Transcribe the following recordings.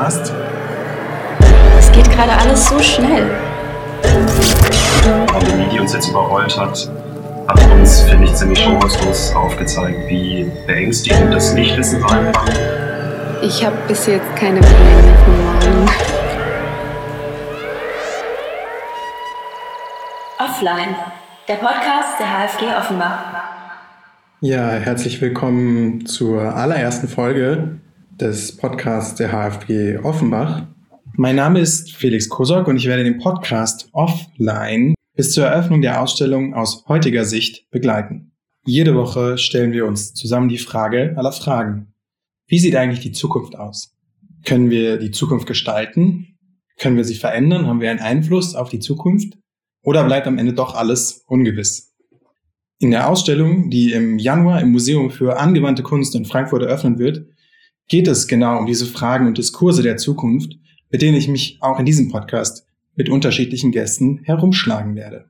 Podcast. Es geht gerade alles so schnell. Pandemie, die uns jetzt überrollt hat, hat uns, finde ich, ziemlich schonungslos aufgezeigt, wie beängstigend das Nichtwissen sein kann. Ich habe bis jetzt keine Pläne von morgen. Offline, der Podcast der HFG Offenbach. Ja, herzlich willkommen zur allerersten Folge des Podcasts der HFG Offenbach. Mein Name ist Felix Kosok und ich werde den Podcast Offline bis zur Eröffnung der Ausstellung aus heutiger Sicht begleiten. Jede Woche stellen wir uns zusammen die Frage aller Fragen. Wie sieht eigentlich die Zukunft aus? Können wir die Zukunft gestalten? Können wir sie verändern? Haben wir einen Einfluss auf die Zukunft? Oder bleibt am Ende doch alles ungewiss? In der Ausstellung, die im Januar im Museum für angewandte Kunst in Frankfurt eröffnen wird, geht es genau um diese Fragen und Diskurse der Zukunft, mit denen ich mich auch in diesem Podcast mit unterschiedlichen Gästen herumschlagen werde.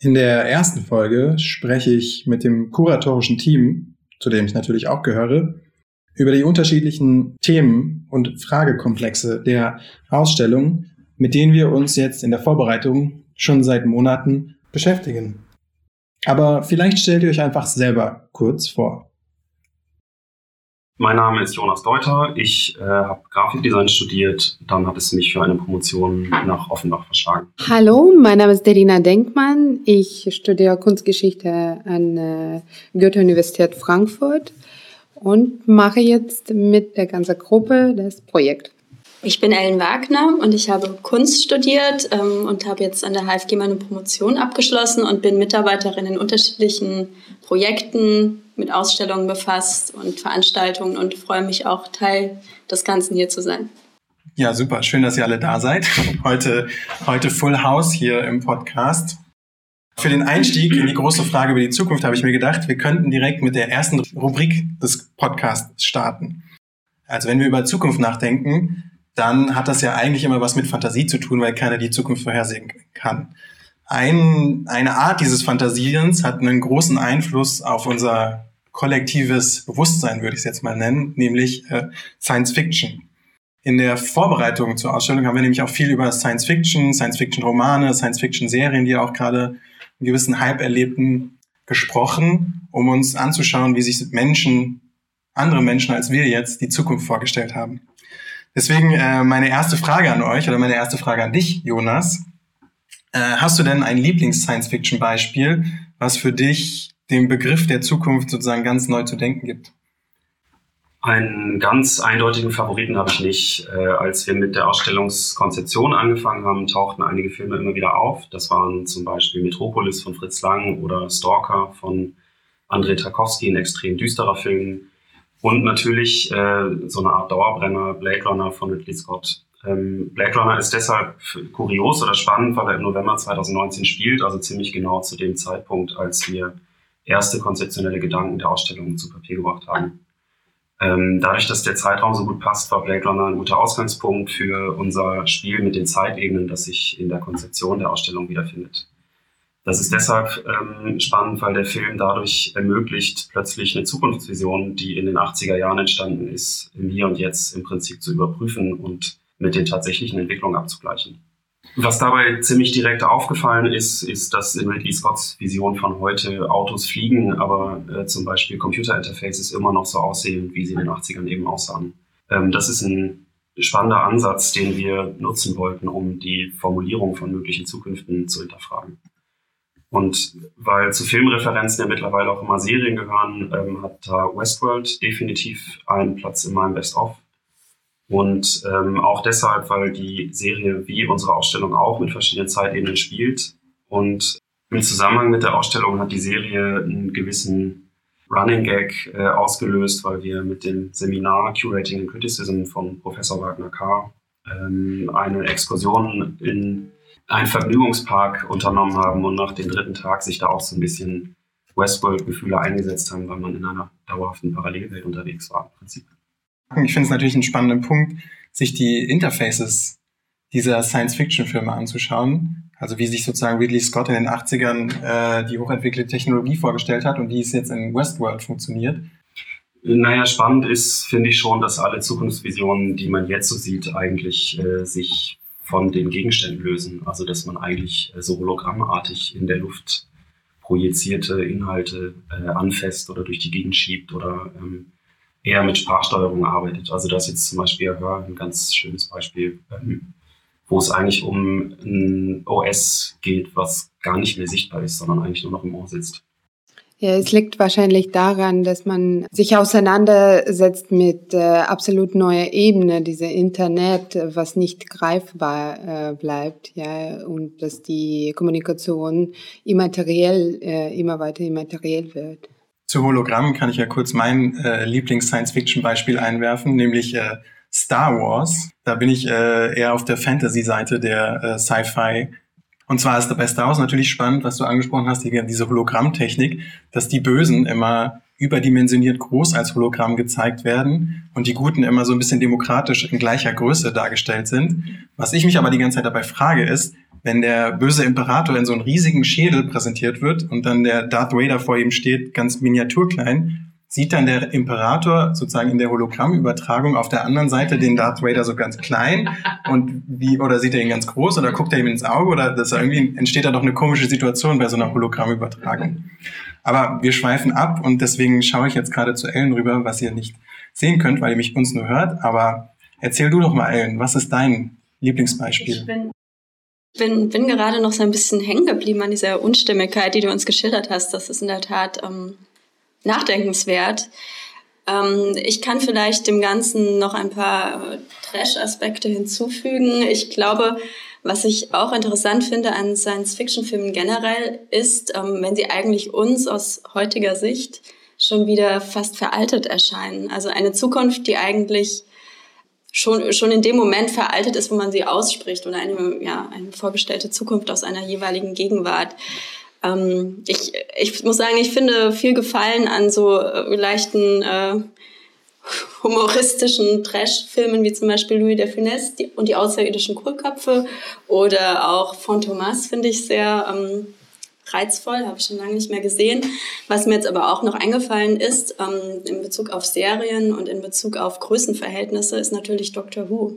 In der ersten Folge spreche ich mit dem kuratorischen Team, zu dem ich natürlich auch gehöre, über die unterschiedlichen Themen und Fragekomplexe der Ausstellung, mit denen wir uns jetzt in der Vorbereitung schon seit Monaten beschäftigen. Aber vielleicht stellt ihr euch einfach selber kurz vor. Mein Name ist Jonas Deuter. Ich äh, habe Grafikdesign studiert. Dann hat es mich für eine Promotion nach Offenbach verschlagen. Hallo, mein Name ist Derina Denkmann. Ich studiere Kunstgeschichte an äh, Goethe-Universität Frankfurt und mache jetzt mit der ganzen Gruppe das Projekt. Ich bin Ellen Wagner und ich habe Kunst studiert ähm, und habe jetzt an der HFG meine Promotion abgeschlossen und bin Mitarbeiterin in unterschiedlichen Projekten mit Ausstellungen befasst und Veranstaltungen und freue mich auch Teil des Ganzen hier zu sein. Ja, super. Schön, dass ihr alle da seid. Heute, heute Full House hier im Podcast. Für den Einstieg in die große Frage über die Zukunft habe ich mir gedacht, wir könnten direkt mit der ersten Rubrik des Podcasts starten. Also wenn wir über Zukunft nachdenken, dann hat das ja eigentlich immer was mit Fantasie zu tun, weil keiner die Zukunft vorhersehen kann. Ein, eine Art dieses Fantasierens hat einen großen Einfluss auf unser kollektives Bewusstsein, würde ich es jetzt mal nennen, nämlich äh, Science Fiction. In der Vorbereitung zur Ausstellung haben wir nämlich auch viel über Science Fiction, Science Fiction Romane, Science Fiction Serien, die auch gerade einen gewissen Hype erlebten, gesprochen, um uns anzuschauen, wie sich Menschen, andere Menschen als wir jetzt, die Zukunft vorgestellt haben. Deswegen äh, meine erste Frage an euch oder meine erste Frage an dich, Jonas. Äh, hast du denn ein Lieblings-Science-Fiction-Beispiel, was für dich den Begriff der Zukunft sozusagen ganz neu zu denken gibt? Einen ganz eindeutigen Favoriten habe ich nicht. Äh, als wir mit der Ausstellungskonzeption angefangen haben, tauchten einige Filme immer wieder auf. Das waren zum Beispiel Metropolis von Fritz Lang oder Stalker von Andrei Tarkovsky, ein extrem düsterer Film. Und natürlich äh, so eine Art Dauerbrenner, Blade Runner von Ridley Scott. Ähm, Blade Runner ist deshalb kurios oder spannend, weil er im November 2019 spielt, also ziemlich genau zu dem Zeitpunkt, als wir erste konzeptionelle Gedanken der Ausstellung zu Papier gebracht haben. Ähm, dadurch, dass der Zeitraum so gut passt, war Blade Runner ein guter Ausgangspunkt für unser Spiel mit den Zeitebenen, das sich in der Konzeption der Ausstellung wiederfindet. Das ist deshalb ähm, spannend, weil der Film dadurch ermöglicht, plötzlich eine Zukunftsvision, die in den 80er Jahren entstanden ist, im Hier und Jetzt im Prinzip zu überprüfen und mit den tatsächlichen Entwicklungen abzugleichen. Was dabei ziemlich direkt aufgefallen ist, ist, dass in Ridley Scotts Vision von heute Autos fliegen, aber äh, zum Beispiel Computerinterfaces immer noch so aussehen, wie sie in den 80ern eben aussahen. Ähm, das ist ein spannender Ansatz, den wir nutzen wollten, um die Formulierung von möglichen Zukünften zu hinterfragen. Und weil zu Filmreferenzen ja mittlerweile auch immer Serien gehören, ähm, hat da Westworld definitiv einen Platz in meinem Best-of. Und ähm, auch deshalb, weil die Serie wie unsere Ausstellung auch mit verschiedenen Zeitebenen spielt. Und im Zusammenhang mit der Ausstellung hat die Serie einen gewissen Running Gag äh, ausgelöst, weil wir mit dem Seminar Curating and Criticism von Professor Wagner K. Ähm, eine Exkursion in einen Vergnügungspark unternommen haben und nach dem dritten Tag sich da auch so ein bisschen Westworld-Gefühle eingesetzt haben, weil man in einer dauerhaften Parallelwelt unterwegs war im Prinzip. Ich finde es natürlich einen spannenden Punkt, sich die Interfaces dieser Science-Fiction-Filme anzuschauen. Also wie sich sozusagen Ridley Scott in den 80ern äh, die hochentwickelte Technologie vorgestellt hat und wie es jetzt in Westworld funktioniert. Naja, spannend ist, finde ich schon, dass alle Zukunftsvisionen, die man jetzt so sieht, eigentlich äh, sich von den Gegenständen lösen. Also dass man eigentlich äh, so hologrammartig in der Luft projizierte Inhalte äh, anfasst oder durch die Gegend schiebt oder ähm, eher mit Sprachsteuerung arbeitet. Also das ist jetzt zum Beispiel Hör ein ganz schönes Beispiel, ähm, wo es eigentlich um ein OS geht, was gar nicht mehr sichtbar ist, sondern eigentlich nur noch im Ohr sitzt. Ja, es liegt wahrscheinlich daran, dass man sich auseinandersetzt mit äh, absolut neuer Ebene, diese Internet, was nicht greifbar äh, bleibt, ja, und dass die Kommunikation immateriell, äh, immer weiter immateriell wird. Zu Hologrammen kann ich ja kurz mein äh, Lieblings-Science-Fiction-Beispiel einwerfen, nämlich äh, Star Wars. Da bin ich äh, eher auf der Fantasy-Seite der äh, Sci-Fi und zwar ist dabei Star Wars natürlich spannend, was du angesprochen hast, die, diese Hologrammtechnik, dass die Bösen immer überdimensioniert groß als Hologramm gezeigt werden und die Guten immer so ein bisschen demokratisch in gleicher Größe dargestellt sind. Was ich mich aber die ganze Zeit dabei frage ist, wenn der böse Imperator in so einem riesigen Schädel präsentiert wird und dann der Darth Vader vor ihm steht, ganz miniaturklein, sieht dann der Imperator sozusagen in der Hologrammübertragung auf der anderen Seite den Darth Vader so ganz klein und wie oder sieht er ihn ganz groß oder guckt er ihm ins Auge oder das irgendwie entsteht da doch eine komische Situation bei so einer Hologrammübertragung. Aber wir schweifen ab und deswegen schaue ich jetzt gerade zu Ellen rüber, was ihr nicht sehen könnt, weil ihr mich uns nur hört. Aber erzähl du doch mal, Ellen, was ist dein Lieblingsbeispiel? Ich bin, bin, bin gerade noch so ein bisschen hängen geblieben an dieser Unstimmigkeit, die du uns geschildert hast. Das ist in der Tat ähm, nachdenkenswert. Ähm, ich kann vielleicht dem Ganzen noch ein paar äh, Trash-Aspekte hinzufügen. Ich glaube, was ich auch interessant finde an Science-Fiction-Filmen generell ist, ähm, wenn sie eigentlich uns aus heutiger Sicht schon wieder fast veraltet erscheinen. Also eine Zukunft, die eigentlich schon, schon in dem Moment veraltet ist, wo man sie ausspricht oder eine, ja, eine vorgestellte Zukunft aus einer jeweiligen Gegenwart. Ähm, ich, ich muss sagen, ich finde viel Gefallen an so äh, leichten äh, humoristischen Trash-Filmen wie zum Beispiel Louis de Funès die, und die außerirdischen Kohlköpfe oder auch Fantomas finde ich sehr ähm, reizvoll, habe ich schon lange nicht mehr gesehen. Was mir jetzt aber auch noch eingefallen ist, ähm, in Bezug auf Serien und in Bezug auf Größenverhältnisse, ist natürlich Doctor Who.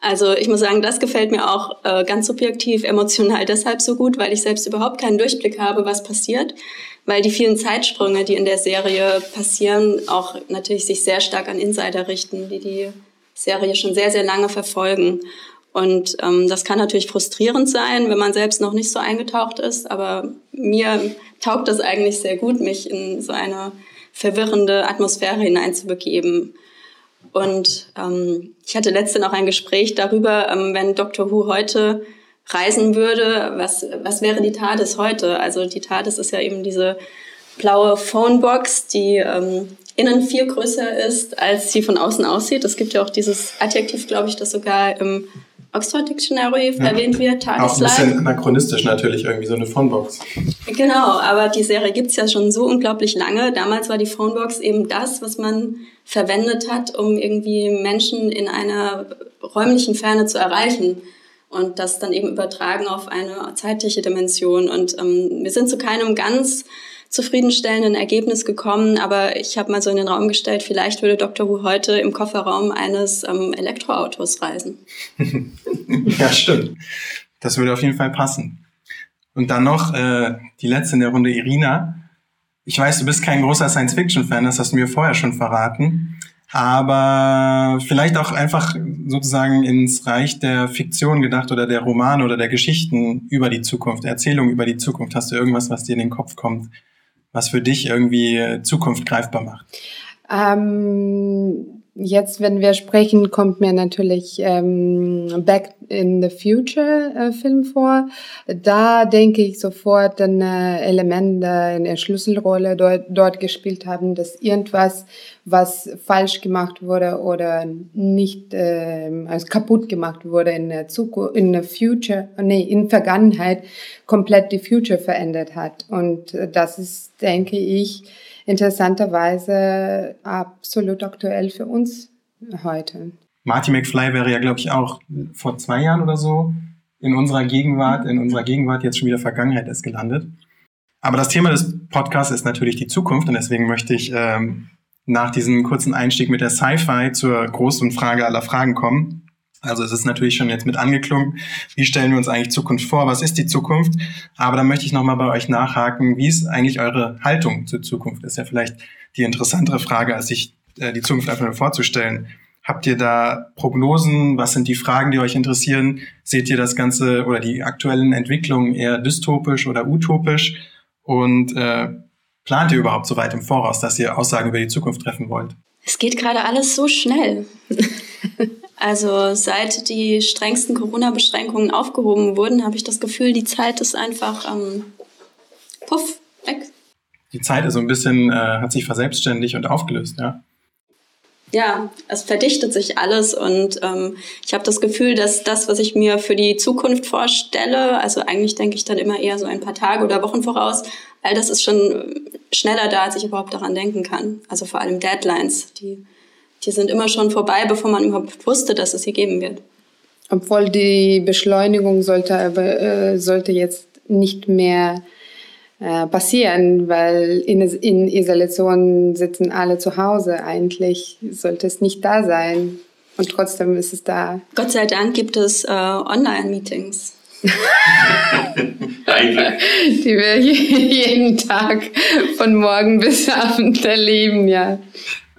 Also ich muss sagen, das gefällt mir auch äh, ganz subjektiv, emotional deshalb so gut, weil ich selbst überhaupt keinen Durchblick habe, was passiert, weil die vielen Zeitsprünge, die in der Serie passieren, auch natürlich sich sehr stark an Insider richten, die die Serie schon sehr, sehr lange verfolgen. Und ähm, das kann natürlich frustrierend sein, wenn man selbst noch nicht so eingetaucht ist, aber mir taugt das eigentlich sehr gut, mich in so eine verwirrende Atmosphäre hineinzubegeben. Und ähm, ich hatte letzte noch ein Gespräch darüber, ähm, wenn Dr. Who heute reisen würde, was, was wäre die TARDIS heute? Also die TARDIS ist ja eben diese blaue Phonebox, die ähm, innen viel größer ist, als sie von außen aussieht. Es gibt ja auch dieses Adjektiv, glaube ich, das sogar im Oxford Dictionary ja. erwähnt wird, Auch ein bisschen anachronistisch natürlich, irgendwie so eine Phonebox. Genau, aber die Serie gibt's ja schon so unglaublich lange. Damals war die Phonebox eben das, was man verwendet hat, um irgendwie Menschen in einer räumlichen Ferne zu erreichen. Und das dann eben übertragen auf eine zeitliche Dimension. Und ähm, wir sind zu keinem ganz zufriedenstellenden Ergebnis gekommen, aber ich habe mal so in den Raum gestellt, vielleicht würde Dr. Who heute im Kofferraum eines ähm, Elektroautos reisen. ja, stimmt. Das würde auf jeden Fall passen. Und dann noch äh, die letzte in der Runde, Irina. Ich weiß, du bist kein großer Science-Fiction-Fan, das hast du mir vorher schon verraten. Aber vielleicht auch einfach sozusagen ins Reich der Fiktion gedacht oder der Romane oder der Geschichten über die Zukunft, Erzählungen über die Zukunft. Hast du irgendwas, was dir in den Kopf kommt, was für dich irgendwie Zukunft greifbar macht? Ähm, jetzt, wenn wir sprechen, kommt mir natürlich ähm, Back in the Future äh, Film vor. Da denke ich sofort an äh, Elemente in der Schlüsselrolle dort, dort gespielt haben, dass irgendwas, was falsch gemacht wurde oder nicht äh, also kaputt gemacht wurde in der Zukunft, in der Future, nee, in Vergangenheit komplett die Future verändert hat. Und äh, das ist, denke ich, interessanterweise absolut aktuell für uns heute. Marty McFly wäre ja, glaube ich, auch vor zwei Jahren oder so in unserer Gegenwart, in unserer Gegenwart jetzt schon wieder Vergangenheit ist gelandet. Aber das Thema des Podcasts ist natürlich die Zukunft und deswegen möchte ich ähm, nach diesem kurzen Einstieg mit der Sci-Fi zur großen Frage aller Fragen kommen. Also es ist natürlich schon jetzt mit angeklungen, wie stellen wir uns eigentlich Zukunft vor, was ist die Zukunft? Aber da möchte ich nochmal bei euch nachhaken, wie ist eigentlich eure Haltung zur Zukunft? Ist ja vielleicht die interessantere Frage, als sich äh, die Zukunft einfach nur vorzustellen. Habt ihr da Prognosen? Was sind die Fragen, die euch interessieren? Seht ihr das Ganze oder die aktuellen Entwicklungen eher dystopisch oder utopisch? Und äh, plant ihr überhaupt so weit im Voraus, dass ihr Aussagen über die Zukunft treffen wollt? Es geht gerade alles so schnell. also seit die strengsten Corona-Beschränkungen aufgehoben wurden, habe ich das Gefühl, die Zeit ist einfach ähm, puff, weg. Die Zeit ist so ein bisschen, äh, hat sich verselbstständigt und aufgelöst, ja ja, es verdichtet sich alles und ähm, ich habe das Gefühl, dass das, was ich mir für die Zukunft vorstelle, also eigentlich denke ich dann immer eher so ein paar Tage oder Wochen voraus, all das ist schon schneller da, als ich überhaupt daran denken kann. Also vor allem Deadlines, die, die sind immer schon vorbei, bevor man überhaupt wusste, dass es sie geben wird. Obwohl die Beschleunigung sollte, aber, äh, sollte jetzt nicht mehr äh, passieren, weil in, in Isolation sitzen alle zu Hause. Eigentlich sollte es nicht da sein. Und trotzdem ist es da. Gott sei Dank gibt es äh, Online-Meetings. Die wir jeden Tag von morgen bis Abend erleben, ja.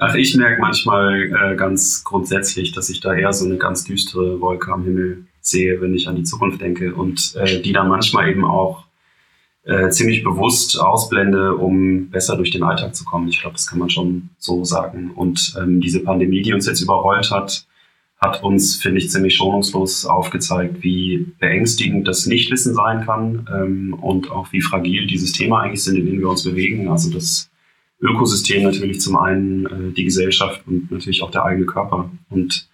Ach, ich merke manchmal äh, ganz grundsätzlich, dass ich da eher so eine ganz düstere Wolke am Himmel sehe, wenn ich an die Zukunft denke und äh, die dann manchmal eben auch äh, ziemlich bewusst ausblende, um besser durch den Alltag zu kommen. Ich glaube, das kann man schon so sagen. Und ähm, diese Pandemie, die uns jetzt überrollt hat, hat uns, finde ich, ziemlich schonungslos aufgezeigt, wie beängstigend das Nichtwissen sein kann ähm, und auch wie fragil dieses Thema eigentlich sind, in dem wir uns bewegen. Also das Ökosystem natürlich zum einen, äh, die Gesellschaft und natürlich auch der eigene Körper. Und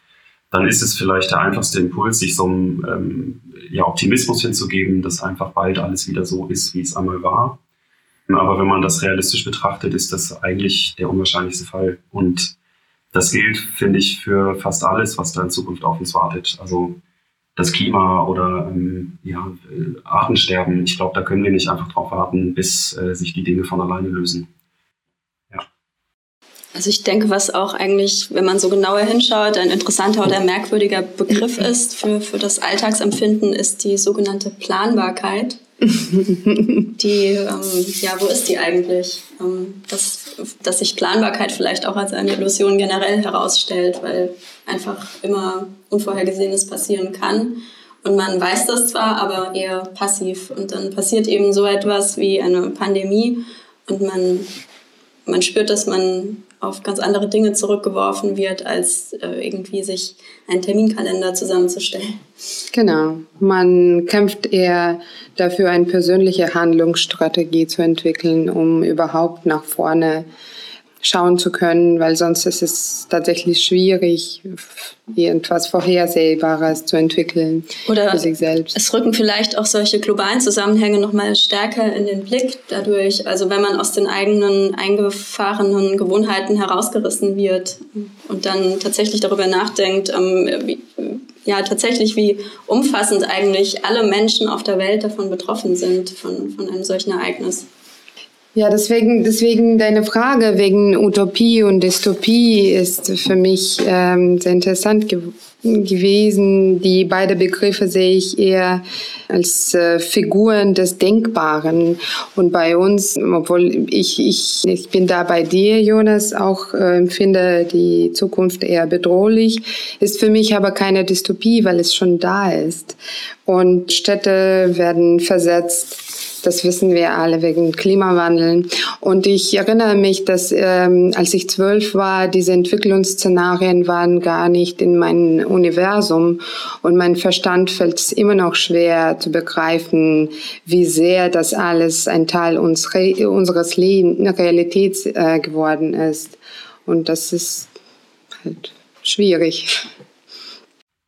dann ist es vielleicht der einfachste Impuls, sich so einem ähm, ja, Optimismus hinzugeben, dass einfach bald alles wieder so ist, wie es einmal war. Aber wenn man das realistisch betrachtet, ist das eigentlich der unwahrscheinlichste Fall. Und das gilt, finde ich, für fast alles, was da in Zukunft auf uns wartet. Also das Klima oder ähm, ja, Artensterben. Ich glaube, da können wir nicht einfach drauf warten, bis äh, sich die Dinge von alleine lösen. Also ich denke, was auch eigentlich, wenn man so genauer hinschaut, ein interessanter oder merkwürdiger Begriff ist für, für das Alltagsempfinden, ist die sogenannte Planbarkeit. die, ähm, ja, wo ist die eigentlich? Ähm, dass, dass sich Planbarkeit vielleicht auch als eine Illusion generell herausstellt, weil einfach immer Unvorhergesehenes passieren kann. Und man weiß das zwar, aber eher passiv. Und dann passiert eben so etwas wie eine Pandemie und man, man spürt, dass man auf ganz andere Dinge zurückgeworfen wird, als äh, irgendwie sich einen Terminkalender zusammenzustellen. Genau. Man kämpft eher dafür, eine persönliche Handlungsstrategie zu entwickeln, um überhaupt nach vorne schauen zu können, weil sonst ist es tatsächlich schwierig, irgendwas Vorhersehbares zu entwickeln Oder für sich selbst. Es rücken vielleicht auch solche globalen Zusammenhänge nochmal stärker in den Blick dadurch, also wenn man aus den eigenen eingefahrenen Gewohnheiten herausgerissen wird und dann tatsächlich darüber nachdenkt, ähm, wie, ja tatsächlich, wie umfassend eigentlich alle Menschen auf der Welt davon betroffen sind, von, von einem solchen Ereignis. Ja, deswegen, deswegen deine Frage wegen Utopie und Dystopie ist für mich ähm, sehr interessant ge gewesen. Die beiden Begriffe sehe ich eher als äh, Figuren des Denkbaren. Und bei uns, obwohl ich, ich, ich bin da bei dir, Jonas, auch äh, empfinde die Zukunft eher bedrohlich, ist für mich aber keine Dystopie, weil es schon da ist. Und Städte werden versetzt das wissen wir alle wegen Klimawandel. Und ich erinnere mich, dass ähm, als ich zwölf war, diese Entwicklungsszenarien waren gar nicht in meinem Universum. Und mein Verstand fällt es immer noch schwer zu begreifen, wie sehr das alles ein Teil unseres Leben, Realität äh, geworden ist. Und das ist halt schwierig.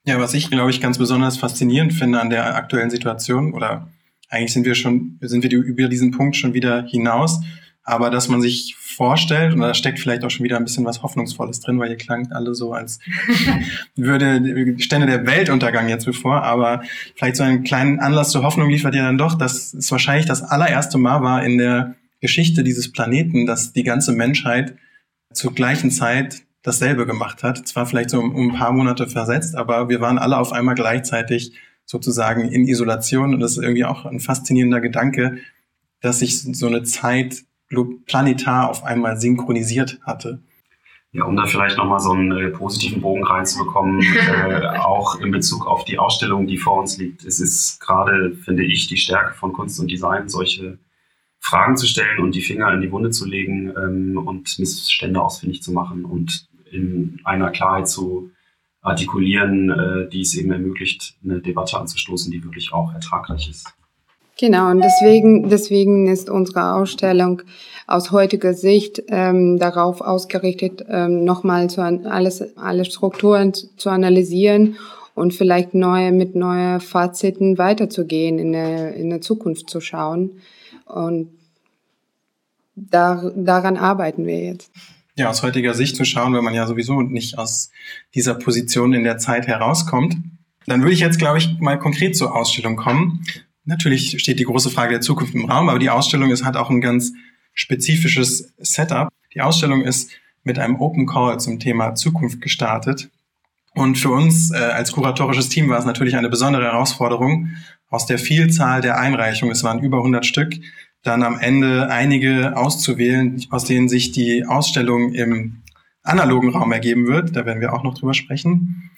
Ja, was ich, glaube ich, ganz besonders faszinierend finde an der aktuellen Situation oder eigentlich sind wir schon, sind wir über diesen Punkt schon wieder hinaus. Aber dass man sich vorstellt, und da steckt vielleicht auch schon wieder ein bisschen was Hoffnungsvolles drin, weil ihr klangt alle so, als würde stände der Weltuntergang jetzt bevor. Aber vielleicht so einen kleinen Anlass zur Hoffnung liefert ihr dann doch, dass es wahrscheinlich das allererste Mal war in der Geschichte dieses Planeten, dass die ganze Menschheit zur gleichen Zeit dasselbe gemacht hat. Zwar vielleicht so um, um ein paar Monate versetzt, aber wir waren alle auf einmal gleichzeitig sozusagen in Isolation. Und das ist irgendwie auch ein faszinierender Gedanke, dass sich so eine Zeit planetar auf einmal synchronisiert hatte. Ja, um da vielleicht nochmal so einen äh, positiven Bogen reinzubekommen, äh, auch in Bezug auf die Ausstellung, die vor uns liegt. Es ist gerade, finde ich, die Stärke von Kunst und Design, solche Fragen zu stellen und die Finger in die Wunde zu legen ähm, und Missstände ausfindig zu machen und in einer Klarheit zu artikulieren, äh, die es eben ermöglicht, eine Debatte anzustoßen, die wirklich auch ertragreich ist. Genau, und deswegen, deswegen ist unsere Ausstellung aus heutiger Sicht ähm, darauf ausgerichtet, ähm, nochmal zu, alles, alle Strukturen zu analysieren und vielleicht neue, mit neuen Faziten weiterzugehen, in der, in der Zukunft zu schauen. Und da, daran arbeiten wir jetzt. Ja, aus heutiger Sicht zu schauen, wenn man ja sowieso nicht aus dieser Position in der Zeit herauskommt. Dann würde ich jetzt, glaube ich, mal konkret zur Ausstellung kommen. Natürlich steht die große Frage der Zukunft im Raum, aber die Ausstellung ist, hat auch ein ganz spezifisches Setup. Die Ausstellung ist mit einem Open Call zum Thema Zukunft gestartet. Und für uns äh, als kuratorisches Team war es natürlich eine besondere Herausforderung, aus der Vielzahl der Einreichungen, es waren über 100 Stück, dann am Ende einige auszuwählen, aus denen sich die Ausstellung im analogen Raum ergeben wird. Da werden wir auch noch drüber sprechen.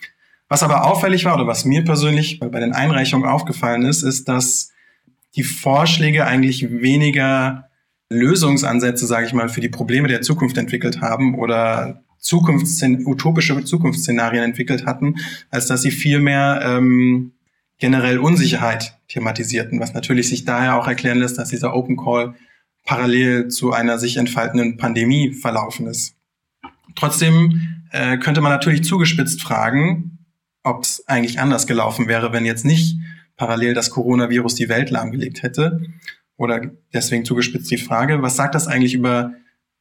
Was aber auffällig war oder was mir persönlich bei den Einreichungen aufgefallen ist, ist, dass die Vorschläge eigentlich weniger Lösungsansätze, sage ich mal, für die Probleme der Zukunft entwickelt haben oder Zukunftsszen utopische Zukunftsszenarien entwickelt hatten, als dass sie vielmehr ähm, generell Unsicherheit thematisierten, was natürlich sich daher auch erklären lässt, dass dieser Open Call parallel zu einer sich entfaltenden Pandemie verlaufen ist. Trotzdem äh, könnte man natürlich zugespitzt fragen, ob es eigentlich anders gelaufen wäre, wenn jetzt nicht parallel das Coronavirus die Welt lahmgelegt hätte. Oder deswegen zugespitzt die Frage, was sagt das eigentlich über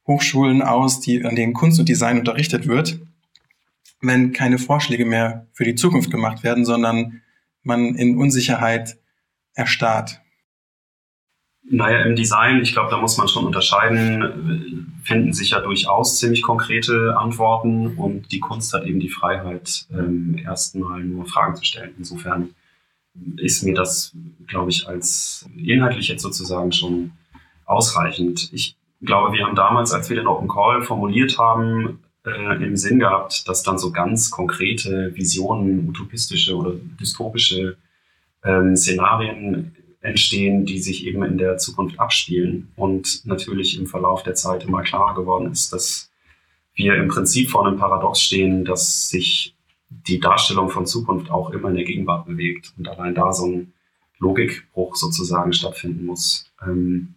Hochschulen aus, die, an denen Kunst und Design unterrichtet wird, wenn keine Vorschläge mehr für die Zukunft gemacht werden, sondern man in Unsicherheit erstarrt? Naja, im Design, ich glaube, da muss man schon unterscheiden, finden sich ja durchaus ziemlich konkrete Antworten und die Kunst hat eben die Freiheit, ähm, erstmal nur Fragen zu stellen. Insofern ist mir das, glaube ich, als inhaltlich jetzt sozusagen schon ausreichend. Ich glaube, wir haben damals, als wir den Open Call formuliert haben, äh, im Sinn gehabt, dass dann so ganz konkrete Visionen, utopistische oder dystopische ähm, Szenarien entstehen, die sich eben in der Zukunft abspielen. Und natürlich im Verlauf der Zeit immer klarer geworden ist, dass wir im Prinzip vor einem Paradox stehen, dass sich die Darstellung von Zukunft auch immer in der Gegenwart bewegt und allein da so ein Logikbruch sozusagen stattfinden muss. Ähm,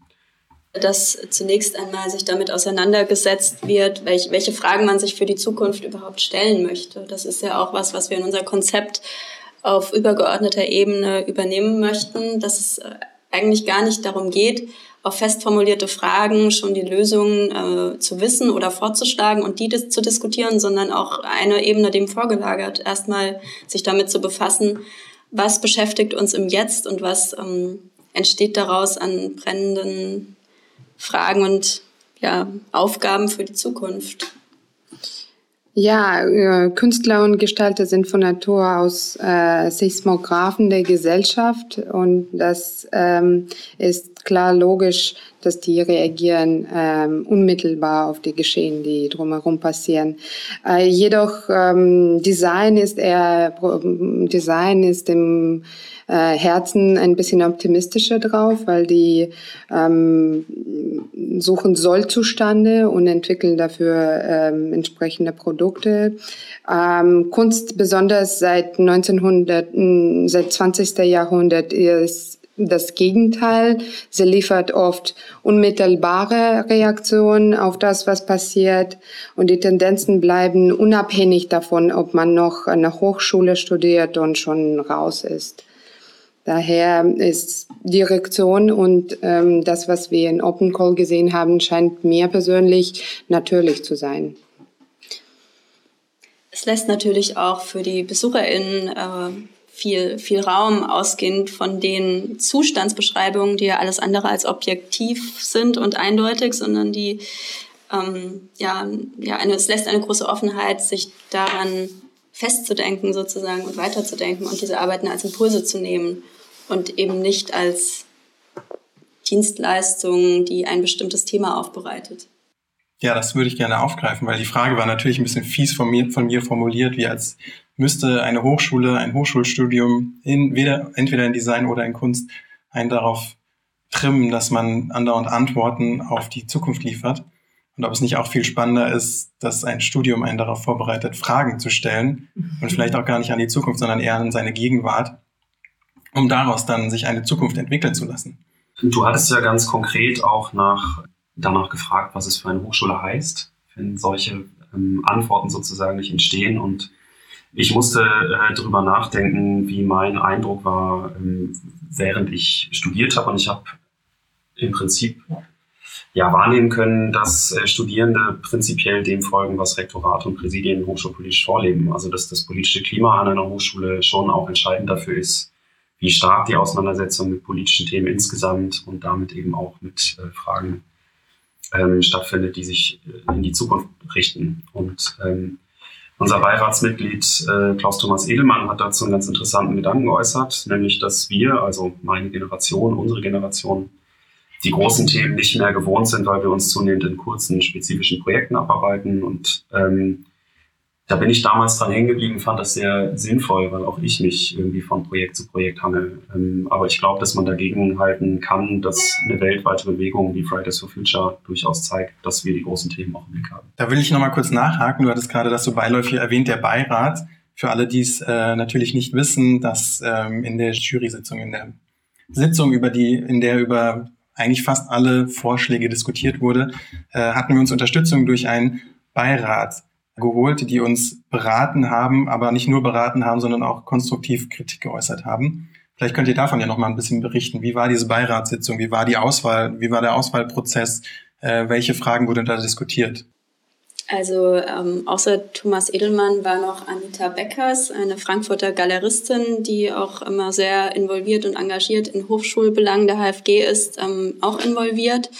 dass zunächst einmal sich damit auseinandergesetzt wird, welche, welche Fragen man sich für die Zukunft überhaupt stellen möchte. Das ist ja auch was, was wir in unser Konzept auf übergeordneter Ebene übernehmen möchten, dass es äh, eigentlich gar nicht darum geht, auf fest formulierte Fragen schon die Lösungen äh, zu wissen oder vorzuschlagen und die dis zu diskutieren, sondern auch eine Ebene dem vorgelagert, erstmal sich damit zu befassen, was beschäftigt uns im Jetzt und was ähm, entsteht daraus an brennenden Fragen und ja, Aufgaben für die Zukunft. Ja, äh, Künstler und Gestalter sind von Natur aus äh, Seismographen der Gesellschaft und das ähm, ist klar logisch, dass die reagieren ähm, unmittelbar auf die Geschehen, die drumherum passieren. Äh, jedoch ähm, Design ist eher Design ist im äh, Herzen ein bisschen optimistischer drauf, weil die ähm, suchen Sollzustande und entwickeln dafür ähm, entsprechende Produkte. Ähm, Kunst besonders seit 1900, seit 20. Jahrhundert ist das Gegenteil. Sie liefert oft unmittelbare Reaktionen auf das, was passiert. Und die Tendenzen bleiben unabhängig davon, ob man noch an der Hochschule studiert und schon raus ist. Daher ist Direktion und ähm, das, was wir in Open Call gesehen haben, scheint mir persönlich natürlich zu sein. Es lässt natürlich auch für die BesucherInnen äh, viel, viel Raum ausgehend von den Zustandsbeschreibungen, die ja alles andere als objektiv sind und eindeutig, sondern die ähm, ja, ja eine, es lässt eine große Offenheit, sich daran festzudenken sozusagen und weiterzudenken und diese Arbeiten als Impulse zu nehmen und eben nicht als Dienstleistung, die ein bestimmtes Thema aufbereitet. Ja, das würde ich gerne aufgreifen, weil die Frage war natürlich ein bisschen fies von mir, von mir formuliert, wie als müsste eine Hochschule, ein Hochschulstudium in, weder, entweder in Design oder in Kunst einen darauf trimmen, dass man andauernd Antworten auf die Zukunft liefert. Und ob es nicht auch viel spannender ist, dass ein Studium einen darauf vorbereitet, Fragen zu stellen und vielleicht auch gar nicht an die Zukunft, sondern eher an seine Gegenwart, um daraus dann sich eine Zukunft entwickeln zu lassen. Du hattest ja ganz konkret auch nach, danach gefragt, was es für eine Hochschule heißt, wenn solche ähm, Antworten sozusagen nicht entstehen. Und ich musste äh, darüber nachdenken, wie mein Eindruck war, ähm, während ich studiert habe. Und ich habe im Prinzip ja, wahrnehmen können, dass äh, Studierende prinzipiell dem folgen, was Rektorat und Präsidien hochschulpolitisch vorleben. Also dass das politische Klima an einer Hochschule schon auch entscheidend dafür ist, wie stark die Auseinandersetzung mit politischen Themen insgesamt und damit eben auch mit äh, Fragen ähm, stattfindet, die sich äh, in die Zukunft richten. Und ähm, unser Beiratsmitglied äh, Klaus Thomas Edelmann hat dazu einen ganz interessanten Gedanken geäußert, nämlich dass wir, also meine Generation, unsere Generation, die großen Themen nicht mehr gewohnt sind, weil wir uns zunehmend in kurzen, spezifischen Projekten abarbeiten und ähm, da bin ich damals dran hängen geblieben, fand das sehr sinnvoll, weil auch ich mich irgendwie von Projekt zu Projekt hangel. Ähm, aber ich glaube, dass man dagegen halten kann, dass eine weltweite Bewegung wie Fridays for Future durchaus zeigt, dass wir die großen Themen auch im Blick haben. Da will ich nochmal kurz nachhaken. Du hattest gerade das so beiläufig erwähnt, der Beirat. Für alle, die es äh, natürlich nicht wissen, dass ähm, in der Jury-Sitzung, in der Sitzung, über die, in der über eigentlich fast alle Vorschläge diskutiert wurde, äh, hatten wir uns Unterstützung durch einen Beirat geholt, die uns beraten haben, aber nicht nur beraten haben, sondern auch konstruktiv Kritik geäußert haben. Vielleicht könnt ihr davon ja noch mal ein bisschen berichten. Wie war diese Beiratssitzung? Wie war die Auswahl? Wie war der Auswahlprozess? Äh, welche Fragen wurden da diskutiert? Also ähm, außer Thomas Edelmann war noch Anita Beckers, eine Frankfurter Galeristin, die auch immer sehr involviert und engagiert in Hochschulbelangen der HFG ist, ähm, auch involviert.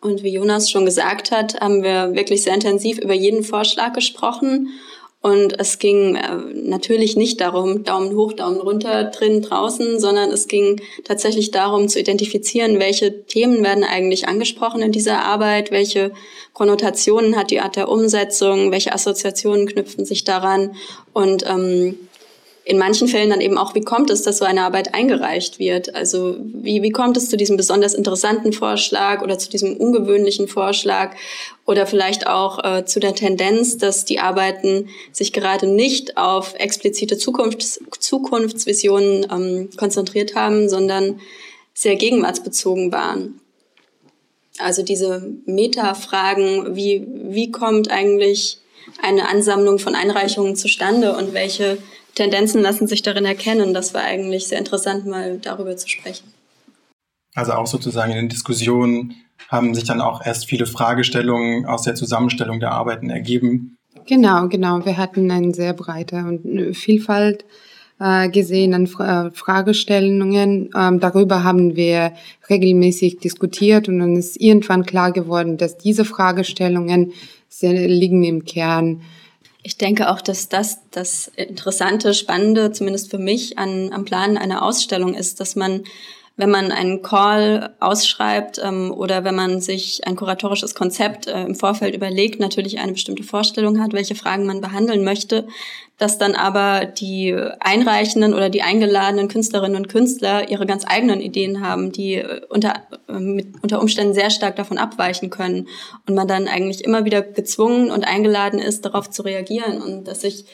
Und wie Jonas schon gesagt hat, haben wir wirklich sehr intensiv über jeden Vorschlag gesprochen. Und es ging äh, natürlich nicht darum, Daumen hoch, Daumen runter, drin, draußen, sondern es ging tatsächlich darum zu identifizieren, welche Themen werden eigentlich angesprochen in dieser Arbeit, welche Konnotationen hat die Art der Umsetzung, welche Assoziationen knüpfen sich daran und ähm, in manchen Fällen dann eben auch, wie kommt es, dass so eine Arbeit eingereicht wird? Also wie, wie kommt es zu diesem besonders interessanten Vorschlag oder zu diesem ungewöhnlichen Vorschlag oder vielleicht auch äh, zu der Tendenz, dass die Arbeiten sich gerade nicht auf explizite Zukunfts Zukunftsvisionen ähm, konzentriert haben, sondern sehr gegenwartsbezogen waren. Also diese Metafragen, wie, wie kommt eigentlich eine Ansammlung von Einreichungen zustande und welche Tendenzen lassen sich darin erkennen. Das war eigentlich sehr interessant, mal darüber zu sprechen. Also auch sozusagen in den Diskussionen haben sich dann auch erst viele Fragestellungen aus der Zusammenstellung der Arbeiten ergeben. Genau, genau. Wir hatten eine sehr breite und Vielfalt äh, gesehen an Fra Fragestellungen. Ähm, darüber haben wir regelmäßig diskutiert und dann ist irgendwann klar geworden, dass diese Fragestellungen sehr, liegen im Kern ich denke auch, dass das das Interessante, Spannende, zumindest für mich, an, am Plan einer Ausstellung ist, dass man wenn man einen Call ausschreibt ähm, oder wenn man sich ein kuratorisches Konzept äh, im Vorfeld überlegt, natürlich eine bestimmte Vorstellung hat, welche Fragen man behandeln möchte, dass dann aber die einreichenden oder die eingeladenen Künstlerinnen und Künstler ihre ganz eigenen Ideen haben, die äh, unter, äh, mit, unter Umständen sehr stark davon abweichen können. Und man dann eigentlich immer wieder gezwungen und eingeladen ist, darauf zu reagieren und dass sich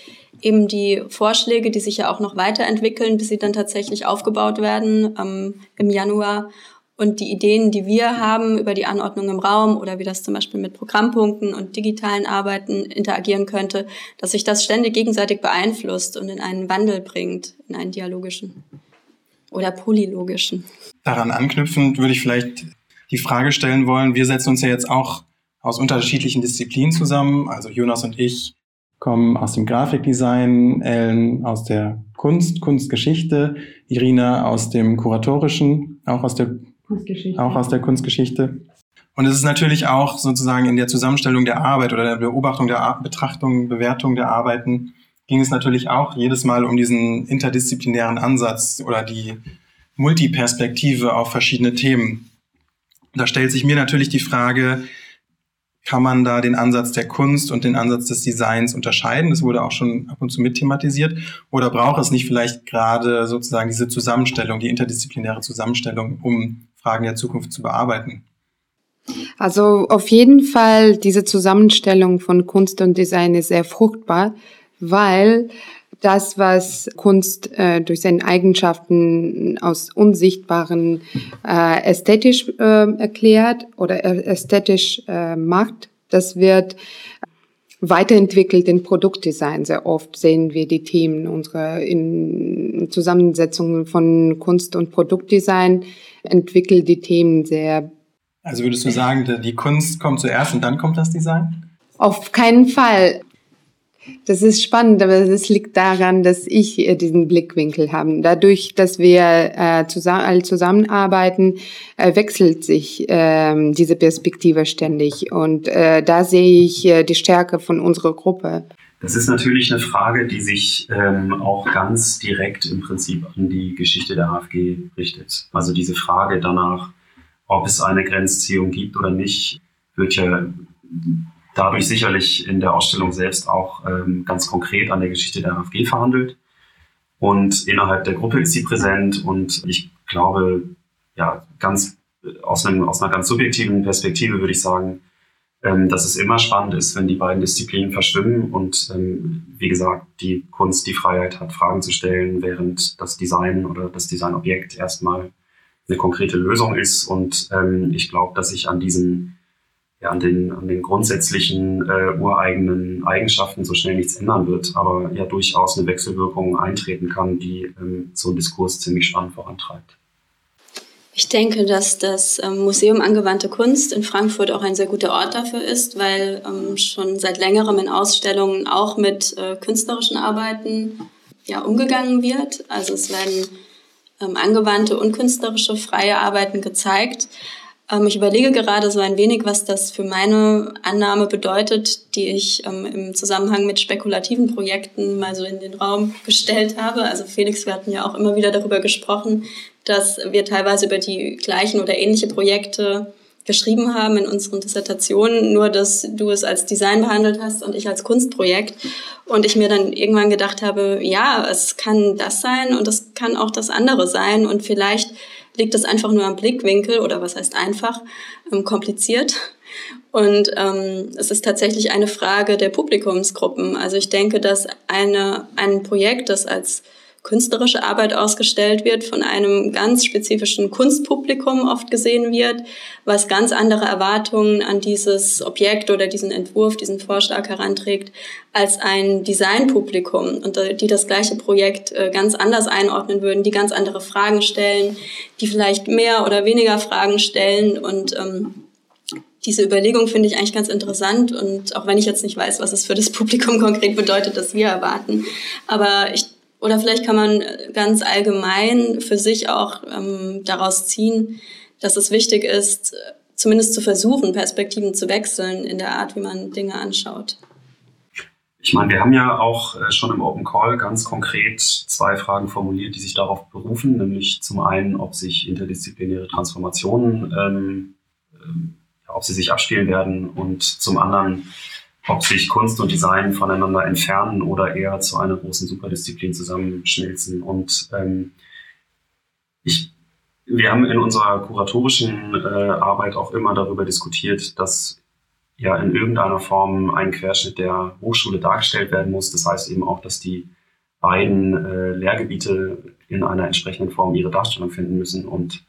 eben die Vorschläge, die sich ja auch noch weiterentwickeln, bis sie dann tatsächlich aufgebaut werden ähm, im Januar. Und die Ideen, die wir haben über die Anordnung im Raum oder wie das zum Beispiel mit Programmpunkten und digitalen Arbeiten interagieren könnte, dass sich das ständig gegenseitig beeinflusst und in einen Wandel bringt, in einen dialogischen oder polylogischen. Daran anknüpfend würde ich vielleicht die Frage stellen wollen, wir setzen uns ja jetzt auch aus unterschiedlichen Disziplinen zusammen, also Jonas und ich kommen aus dem Grafikdesign, Ellen aus der Kunst, Kunstgeschichte, Irina aus dem Kuratorischen, auch aus der Kunstgeschichte. Auch aus der Kunstgeschichte. Und es ist natürlich auch sozusagen in der Zusammenstellung der Arbeit oder der Beobachtung der Ar Betrachtung, Bewertung der Arbeiten ging es natürlich auch jedes Mal um diesen interdisziplinären Ansatz oder die Multiperspektive auf verschiedene Themen. Da stellt sich mir natürlich die Frage, kann man da den Ansatz der Kunst und den Ansatz des Designs unterscheiden? Das wurde auch schon ab und zu mit thematisiert. Oder braucht es nicht vielleicht gerade sozusagen diese Zusammenstellung, die interdisziplinäre Zusammenstellung, um Fragen der Zukunft zu bearbeiten? Also auf jeden Fall diese Zusammenstellung von Kunst und Design ist sehr fruchtbar, weil das, was Kunst äh, durch seine Eigenschaften aus unsichtbaren äh, ästhetisch äh, erklärt oder ästhetisch äh, macht, das wird weiterentwickelt in Produktdesign. Sehr oft sehen wir die Themen unserer in Zusammensetzung von Kunst und Produktdesign entwickeln die Themen sehr. Also würdest du sagen, die Kunst kommt zuerst und dann kommt das Design? Auf keinen Fall. Das ist spannend, aber es liegt daran, dass ich äh, diesen Blickwinkel habe. Dadurch, dass wir äh, zusammen, alle zusammenarbeiten, äh, wechselt sich äh, diese Perspektive ständig. Und äh, da sehe ich äh, die Stärke von unserer Gruppe. Das ist natürlich eine Frage, die sich ähm, auch ganz direkt im Prinzip an die Geschichte der AfG richtet. Also diese Frage danach, ob es eine Grenzziehung gibt oder nicht, wird ja dadurch sicherlich in der Ausstellung selbst auch ähm, ganz konkret an der Geschichte der AfG verhandelt. Und innerhalb der Gruppe ist sie präsent und ich glaube, ja, ganz aus, einem, aus einer ganz subjektiven Perspektive würde ich sagen, ähm, dass es immer spannend ist, wenn die beiden Disziplinen verschwimmen und ähm, wie gesagt, die Kunst die Freiheit hat, Fragen zu stellen, während das Design oder das Designobjekt erstmal eine konkrete Lösung ist. Und ähm, ich glaube, dass ich an diesen ja, an den, an den grundsätzlichen äh, ureigenen Eigenschaften so schnell nichts ändern wird, aber ja durchaus eine Wechselwirkung eintreten kann, die ähm, so einen Diskurs ziemlich spannend vorantreibt. Ich denke, dass das ähm, Museum Angewandte Kunst in Frankfurt auch ein sehr guter Ort dafür ist, weil ähm, schon seit längerem in Ausstellungen auch mit äh, künstlerischen Arbeiten ja, umgegangen wird. Also es werden ähm, angewandte und künstlerische freie Arbeiten gezeigt. Ähm, ich überlege gerade so ein wenig, was das für meine Annahme bedeutet, die ich ähm, im Zusammenhang mit spekulativen Projekten mal so in den Raum gestellt habe. Also Felix, wir hatten ja auch immer wieder darüber gesprochen, dass wir teilweise über die gleichen oder ähnliche Projekte geschrieben haben in unseren Dissertationen, nur dass du es als Design behandelt hast und ich als Kunstprojekt. Und ich mir dann irgendwann gedacht habe, ja, es kann das sein und es kann auch das andere sein und vielleicht liegt es einfach nur am Blickwinkel oder was heißt einfach, ähm, kompliziert. Und ähm, es ist tatsächlich eine Frage der Publikumsgruppen. Also ich denke, dass eine, ein Projekt, das als künstlerische Arbeit ausgestellt wird, von einem ganz spezifischen Kunstpublikum oft gesehen wird, was ganz andere Erwartungen an dieses Objekt oder diesen Entwurf, diesen Vorschlag heranträgt, als ein Designpublikum und die das gleiche Projekt äh, ganz anders einordnen würden, die ganz andere Fragen stellen, die vielleicht mehr oder weniger Fragen stellen und ähm, diese Überlegung finde ich eigentlich ganz interessant und auch wenn ich jetzt nicht weiß, was es für das Publikum konkret bedeutet, das wir erwarten, aber ich oder vielleicht kann man ganz allgemein für sich auch ähm, daraus ziehen, dass es wichtig ist, zumindest zu versuchen, Perspektiven zu wechseln in der Art, wie man Dinge anschaut. Ich meine, wir haben ja auch äh, schon im Open Call ganz konkret zwei Fragen formuliert, die sich darauf berufen, nämlich zum einen, ob sich interdisziplinäre Transformationen, ähm, äh, ob sie sich abspielen werden und zum anderen, ob sich Kunst und Design voneinander entfernen oder eher zu einer großen Superdisziplin zusammenschmelzen. Und ähm, ich, wir haben in unserer kuratorischen äh, Arbeit auch immer darüber diskutiert, dass ja in irgendeiner Form ein Querschnitt der Hochschule dargestellt werden muss. Das heißt eben auch, dass die beiden äh, Lehrgebiete in einer entsprechenden Form ihre Darstellung finden müssen. Und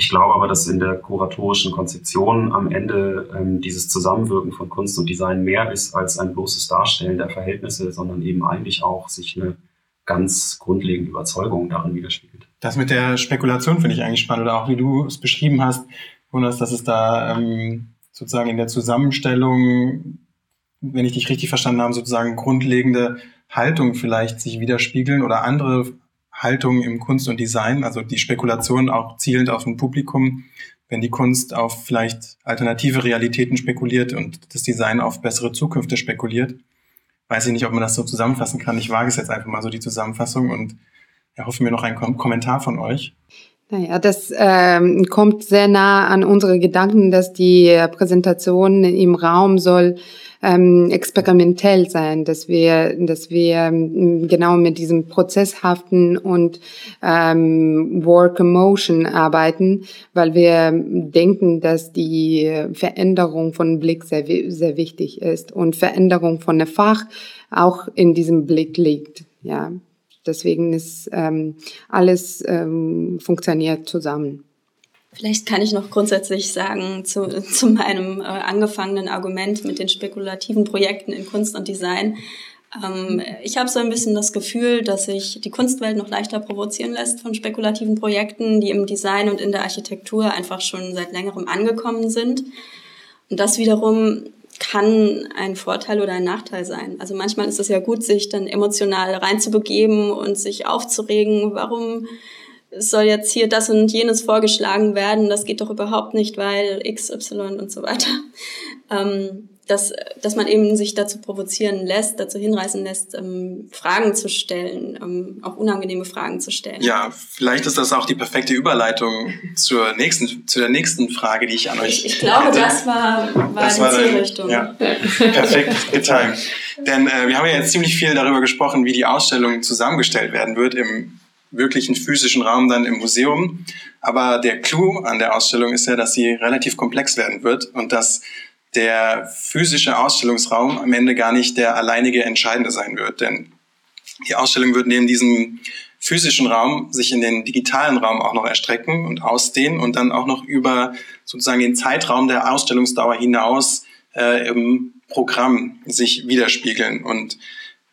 ich glaube aber, dass in der kuratorischen Konzeption am Ende ähm, dieses Zusammenwirken von Kunst und Design mehr ist als ein bloßes Darstellen der Verhältnisse, sondern eben eigentlich auch sich eine ganz grundlegende Überzeugung darin widerspiegelt. Das mit der Spekulation finde ich eigentlich spannend oder auch wie du es beschrieben hast, Jonas, dass es da ähm, sozusagen in der Zusammenstellung, wenn ich dich richtig verstanden habe, sozusagen grundlegende Haltung vielleicht sich widerspiegeln oder andere Haltung im Kunst und Design, also die Spekulation auch zielend auf ein Publikum, wenn die Kunst auf vielleicht alternative Realitäten spekuliert und das Design auf bessere Zukünfte spekuliert. Weiß ich nicht, ob man das so zusammenfassen kann. Ich wage es jetzt einfach mal so die Zusammenfassung und erhoffe mir noch einen Kom Kommentar von euch. Naja, das ähm, kommt sehr nah an unsere Gedanken, dass die Präsentation im Raum soll ähm, experimentell sein, dass wir, dass wir ähm, genau mit diesem prozesshaften und ähm, Work Emotion arbeiten, weil wir denken, dass die Veränderung von Blick sehr, sehr wichtig ist und Veränderung von der Fach auch in diesem Blick liegt. Ja, Deswegen ist ähm, alles ähm, funktioniert zusammen. Vielleicht kann ich noch grundsätzlich sagen zu, zu meinem äh, angefangenen Argument mit den spekulativen Projekten in Kunst und Design. Ähm, ich habe so ein bisschen das Gefühl, dass sich die Kunstwelt noch leichter provozieren lässt von spekulativen Projekten, die im Design und in der Architektur einfach schon seit längerem angekommen sind. Und das wiederum kann ein Vorteil oder ein Nachteil sein. Also manchmal ist es ja gut, sich dann emotional reinzubegeben und sich aufzuregen, warum soll jetzt hier das und jenes vorgeschlagen werden, das geht doch überhaupt nicht, weil X, Y und so weiter. Ähm, dass, dass man eben sich dazu provozieren lässt, dazu hinreißen lässt, ähm, Fragen zu stellen, ähm, auch unangenehme Fragen zu stellen. Ja, vielleicht ist das auch die perfekte Überleitung zur nächsten, zu der nächsten Frage, die ich an euch Ich, ich glaube, hätte. das war, war das die war Zielrichtung. Ja, perfekt getimt. Denn äh, wir haben ja jetzt ziemlich viel darüber gesprochen, wie die Ausstellung zusammengestellt werden wird im wirklichen physischen Raum dann im Museum. Aber der Clou an der Ausstellung ist ja, dass sie relativ komplex werden wird und dass der physische Ausstellungsraum am Ende gar nicht der alleinige entscheidende sein wird. Denn die Ausstellung wird neben diesem physischen Raum sich in den digitalen Raum auch noch erstrecken und ausdehnen und dann auch noch über sozusagen den Zeitraum der Ausstellungsdauer hinaus äh, im Programm sich widerspiegeln. Und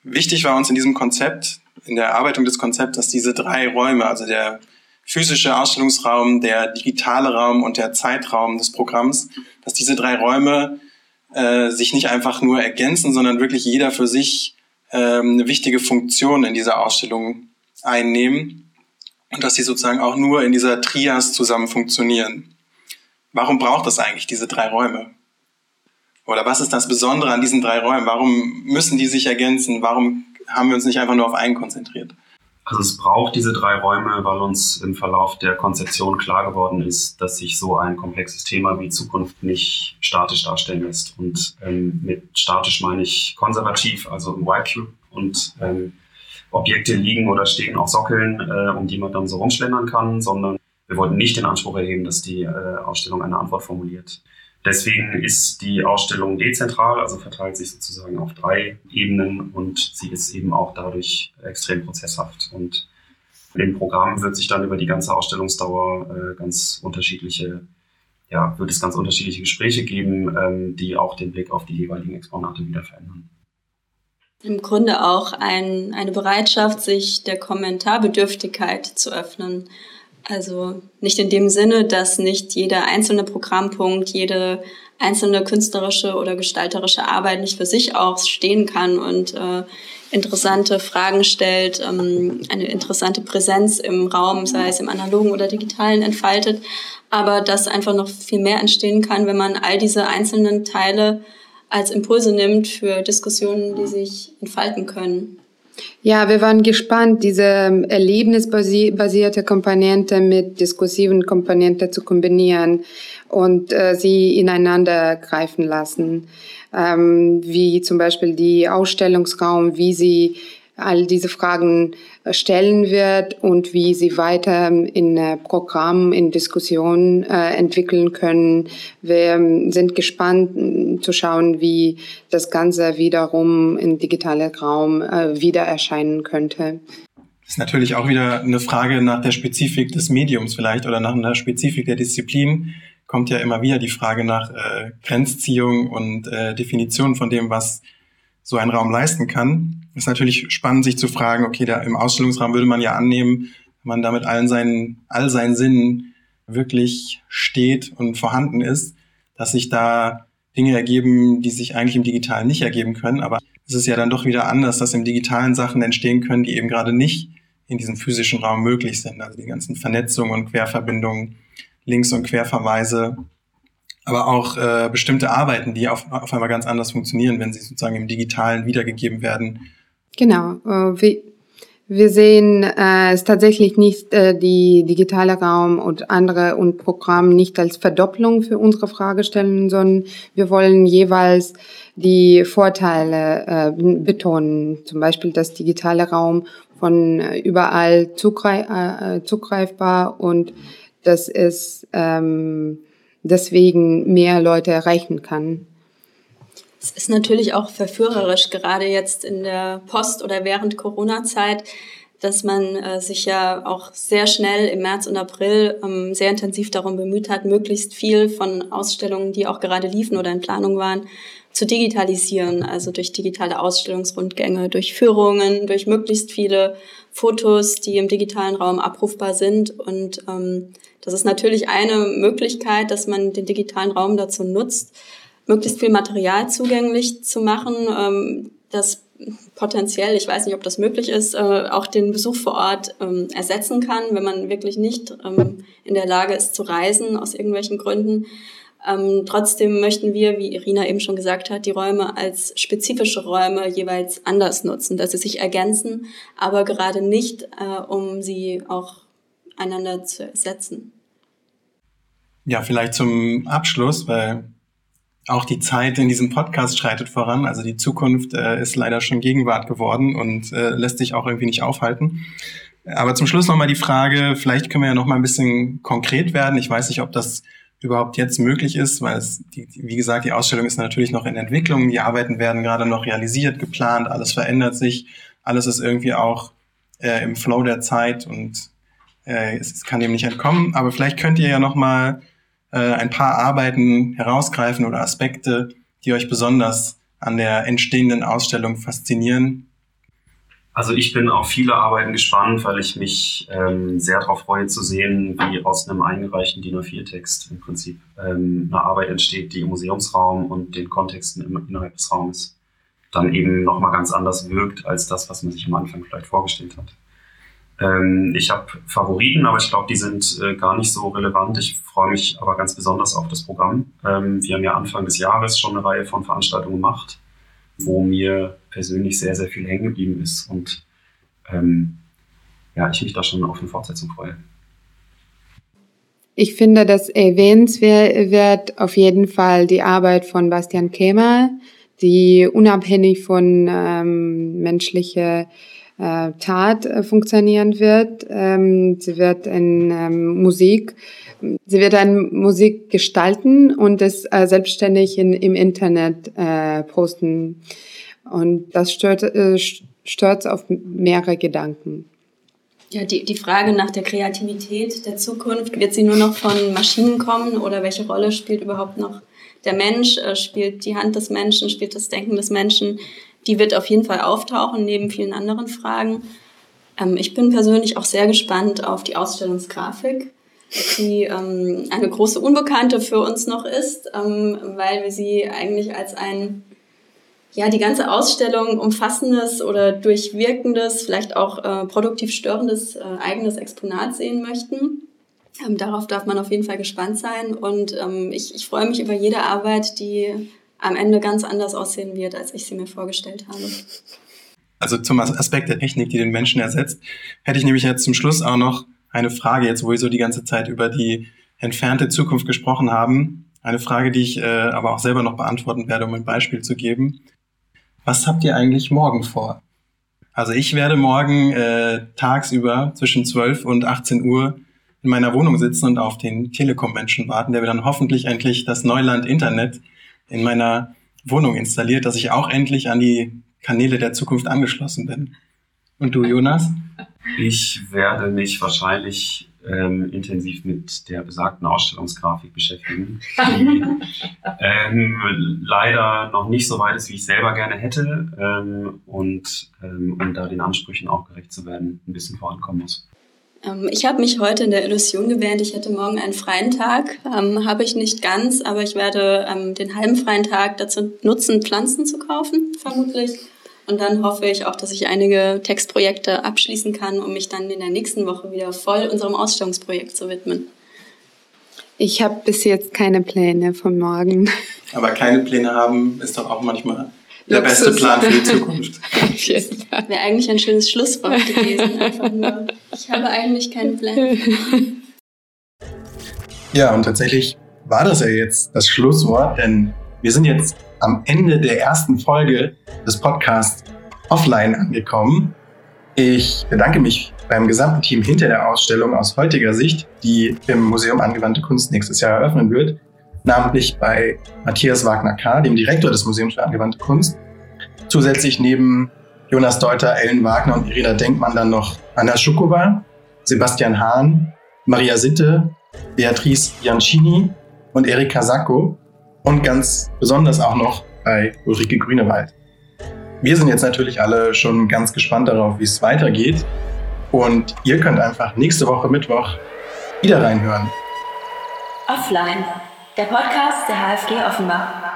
wichtig war uns in diesem Konzept, in der Erarbeitung des Konzepts, dass diese drei Räume, also der physische Ausstellungsraum, der digitale Raum und der Zeitraum des Programms, dass diese drei Räume äh, sich nicht einfach nur ergänzen, sondern wirklich jeder für sich äh, eine wichtige Funktion in dieser Ausstellung einnehmen und dass sie sozusagen auch nur in dieser Trias zusammen funktionieren. Warum braucht es eigentlich diese drei Räume? Oder was ist das Besondere an diesen drei Räumen? Warum müssen die sich ergänzen? Warum haben wir uns nicht einfach nur auf einen konzentriert? Also es braucht diese drei Räume, weil uns im Verlauf der Konzeption klar geworden ist, dass sich so ein komplexes Thema wie Zukunft nicht statisch darstellen lässt. Und ähm, mit statisch meine ich konservativ, also im Y-Cube und ähm, Objekte liegen oder stehen auf Sockeln, äh, um die man dann so rumschlendern kann, sondern wir wollten nicht den Anspruch erheben, dass die äh, Ausstellung eine Antwort formuliert. Deswegen ist die Ausstellung dezentral, also verteilt sich sozusagen auf drei Ebenen und sie ist eben auch dadurch extrem prozesshaft. Und im Programm wird sich dann über die ganze Ausstellungsdauer äh, ganz unterschiedliche, ja, wird es ganz unterschiedliche Gespräche geben, ähm, die auch den Blick auf die jeweiligen Exponate wieder verändern. Im Grunde auch ein, eine Bereitschaft, sich der Kommentarbedürftigkeit zu öffnen. Also nicht in dem Sinne, dass nicht jeder einzelne Programmpunkt, jede einzelne künstlerische oder gestalterische Arbeit nicht für sich auch stehen kann und äh, interessante Fragen stellt, ähm, eine interessante Präsenz im Raum, sei es im analogen oder digitalen, entfaltet, aber dass einfach noch viel mehr entstehen kann, wenn man all diese einzelnen Teile als Impulse nimmt für Diskussionen, die sich entfalten können. Ja, wir waren gespannt, diese erlebnisbasierte Komponente mit diskursiven Komponente zu kombinieren und äh, sie ineinander greifen lassen. Ähm, wie zum Beispiel die Ausstellungsraum, wie sie all diese Fragen äh, stellen wird und wie sie weiter in äh, Programm, in Diskussion äh, entwickeln können. Wir ähm, sind gespannt zu schauen, wie das Ganze wiederum im digitalen Raum wieder erscheinen könnte. Das ist natürlich auch wieder eine Frage nach der Spezifik des Mediums vielleicht oder nach einer Spezifik der Disziplin. Kommt ja immer wieder die Frage nach äh, Grenzziehung und äh, Definition von dem, was so ein Raum leisten kann. Ist natürlich spannend, sich zu fragen, okay, da im Ausstellungsraum würde man ja annehmen, wenn man da mit allen seinen, all seinen Sinnen wirklich steht und vorhanden ist, dass sich da Dinge ergeben, die sich eigentlich im Digitalen nicht ergeben können. Aber es ist ja dann doch wieder anders, dass im Digitalen Sachen entstehen können, die eben gerade nicht in diesem physischen Raum möglich sind. Also die ganzen Vernetzungen und Querverbindungen, Links- und Querverweise, aber auch äh, bestimmte Arbeiten, die auf, auf einmal ganz anders funktionieren, wenn sie sozusagen im Digitalen wiedergegeben werden. Genau. Äh, wie, wir sehen äh, es tatsächlich nicht äh, die digitale Raum und andere und Programm nicht als Verdopplung für unsere Fragestellungen, sondern wir wollen jeweils die Vorteile äh, betonen. Zum Beispiel das digitale Raum von äh, überall zugreif äh, zugreifbar und dass es ähm, deswegen mehr Leute erreichen kann. Es ist natürlich auch verführerisch, gerade jetzt in der Post- oder während Corona-Zeit, dass man äh, sich ja auch sehr schnell im März und April ähm, sehr intensiv darum bemüht hat, möglichst viel von Ausstellungen, die auch gerade liefen oder in Planung waren, zu digitalisieren, also durch digitale Ausstellungsrundgänge, durch Führungen, durch möglichst viele Fotos, die im digitalen Raum abrufbar sind. Und ähm, das ist natürlich eine Möglichkeit, dass man den digitalen Raum dazu nutzt, möglichst viel Material zugänglich zu machen, ähm, das potenziell, ich weiß nicht, ob das möglich ist, äh, auch den Besuch vor Ort ähm, ersetzen kann, wenn man wirklich nicht ähm, in der Lage ist zu reisen aus irgendwelchen Gründen. Ähm, trotzdem möchten wir, wie Irina eben schon gesagt hat, die Räume als spezifische Räume jeweils anders nutzen, dass sie sich ergänzen, aber gerade nicht, äh, um sie auch einander zu ersetzen. Ja, vielleicht zum Abschluss, weil auch die Zeit in diesem Podcast schreitet voran. Also die Zukunft äh, ist leider schon Gegenwart geworden und äh, lässt sich auch irgendwie nicht aufhalten. Aber zum Schluss nochmal die Frage, vielleicht können wir ja nochmal ein bisschen konkret werden. Ich weiß nicht, ob das überhaupt jetzt möglich ist, weil es, die, wie gesagt, die Ausstellung ist natürlich noch in Entwicklung. Die Arbeiten werden gerade noch realisiert, geplant, alles verändert sich. Alles ist irgendwie auch äh, im Flow der Zeit und äh, es, kann dem nicht entkommen. Aber vielleicht könnt ihr ja nochmal äh, ein paar Arbeiten herausgreifen oder Aspekte, die euch besonders an der entstehenden Ausstellung faszinieren? Also ich bin auf viele Arbeiten gespannt, weil ich mich ähm, sehr darauf freue zu sehen, wie aus einem eingereichten DIN A4-Text im Prinzip ähm, eine Arbeit entsteht, die im Museumsraum und den Kontexten im, innerhalb des Raums dann eben nochmal ganz anders wirkt als das, was man sich am Anfang vielleicht vorgestellt hat. Ähm, ich habe Favoriten, aber ich glaube, die sind äh, gar nicht so relevant. Ich freue mich aber ganz besonders auf das Programm. Ähm, wir haben ja Anfang des Jahres schon eine Reihe von Veranstaltungen gemacht, wo mir persönlich sehr, sehr viel hängen geblieben ist und ähm, ja, ich mich da schon auf eine Fortsetzung freue. Ich finde, das erwähnenswert auf jeden Fall die Arbeit von Bastian Kemal, die unabhängig von ähm, menschlicher äh, Tat äh, funktionieren wird. Ähm, sie wird in ähm, Musik, sie wird dann Musik gestalten und es äh, selbstständig in, im Internet äh, posten. Und das stört, äh, stört auf mehrere Gedanken. Ja, die, die Frage nach der Kreativität der Zukunft, wird sie nur noch von Maschinen kommen oder welche Rolle spielt überhaupt noch der Mensch? Äh, spielt die Hand des Menschen, spielt das Denken des Menschen? Die wird auf jeden Fall auftauchen, neben vielen anderen Fragen. Ähm, ich bin persönlich auch sehr gespannt auf die Ausstellungsgrafik, die ähm, eine große Unbekannte für uns noch ist, ähm, weil wir sie eigentlich als ein, ja, die ganze Ausstellung umfassendes oder durchwirkendes, vielleicht auch äh, produktiv störendes äh, eigenes Exponat sehen möchten. Ähm, darauf darf man auf jeden Fall gespannt sein und ähm, ich, ich freue mich über jede Arbeit, die am Ende ganz anders aussehen wird, als ich sie mir vorgestellt habe. Also zum Aspekt der Technik, die den Menschen ersetzt, hätte ich nämlich jetzt zum Schluss auch noch eine Frage, jetzt wo wir so die ganze Zeit über die entfernte Zukunft gesprochen haben. Eine Frage, die ich äh, aber auch selber noch beantworten werde, um ein Beispiel zu geben. Was habt ihr eigentlich morgen vor? Also ich werde morgen äh, tagsüber zwischen 12 und 18 Uhr in meiner Wohnung sitzen und auf den Telekom-Menschen warten, der wir dann hoffentlich endlich das Neuland Internet in meiner Wohnung installiert, dass ich auch endlich an die Kanäle der Zukunft angeschlossen bin. Und du, Jonas? Ich werde mich wahrscheinlich ähm, intensiv mit der besagten Ausstellungsgrafik beschäftigen, die ähm, leider noch nicht so weit ist, wie ich selber gerne hätte ähm, und um ähm, da den Ansprüchen auch gerecht zu werden, ein bisschen vorankommen muss. Ähm, ich habe mich heute in der Illusion gewählt, ich hätte morgen einen freien Tag. Ähm, habe ich nicht ganz, aber ich werde ähm, den halben freien Tag dazu nutzen, Pflanzen zu kaufen, vermutlich. Und dann hoffe ich auch, dass ich einige Textprojekte abschließen kann, um mich dann in der nächsten Woche wieder voll unserem Ausstellungsprojekt zu widmen. Ich habe bis jetzt keine Pläne von morgen. Aber keine Pläne haben ist doch auch manchmal der Luxus. beste Plan für die Zukunft. Wäre eigentlich ein schönes Schlusswort gewesen. Einfach nur, ich habe eigentlich keine Pläne. Ja, und tatsächlich war das ja jetzt das Schlusswort, denn wir sind jetzt am Ende der ersten Folge des Podcasts offline angekommen. Ich bedanke mich beim gesamten Team hinter der Ausstellung aus heutiger Sicht, die im Museum Angewandte Kunst nächstes Jahr eröffnen wird, namentlich bei Matthias Wagner-K., dem Direktor des Museums für Angewandte Kunst. Zusätzlich neben Jonas Deuter, Ellen Wagner und Irina Denkmann dann noch Anna Schukova, Sebastian Hahn, Maria Sitte, Beatrice Bianchini und Erika Sacco und ganz besonders auch noch bei Ulrike Grünewald. Wir sind jetzt natürlich alle schon ganz gespannt darauf, wie es weitergeht. Und ihr könnt einfach nächste Woche Mittwoch wieder reinhören. Offline, der Podcast der HFG Offenbach.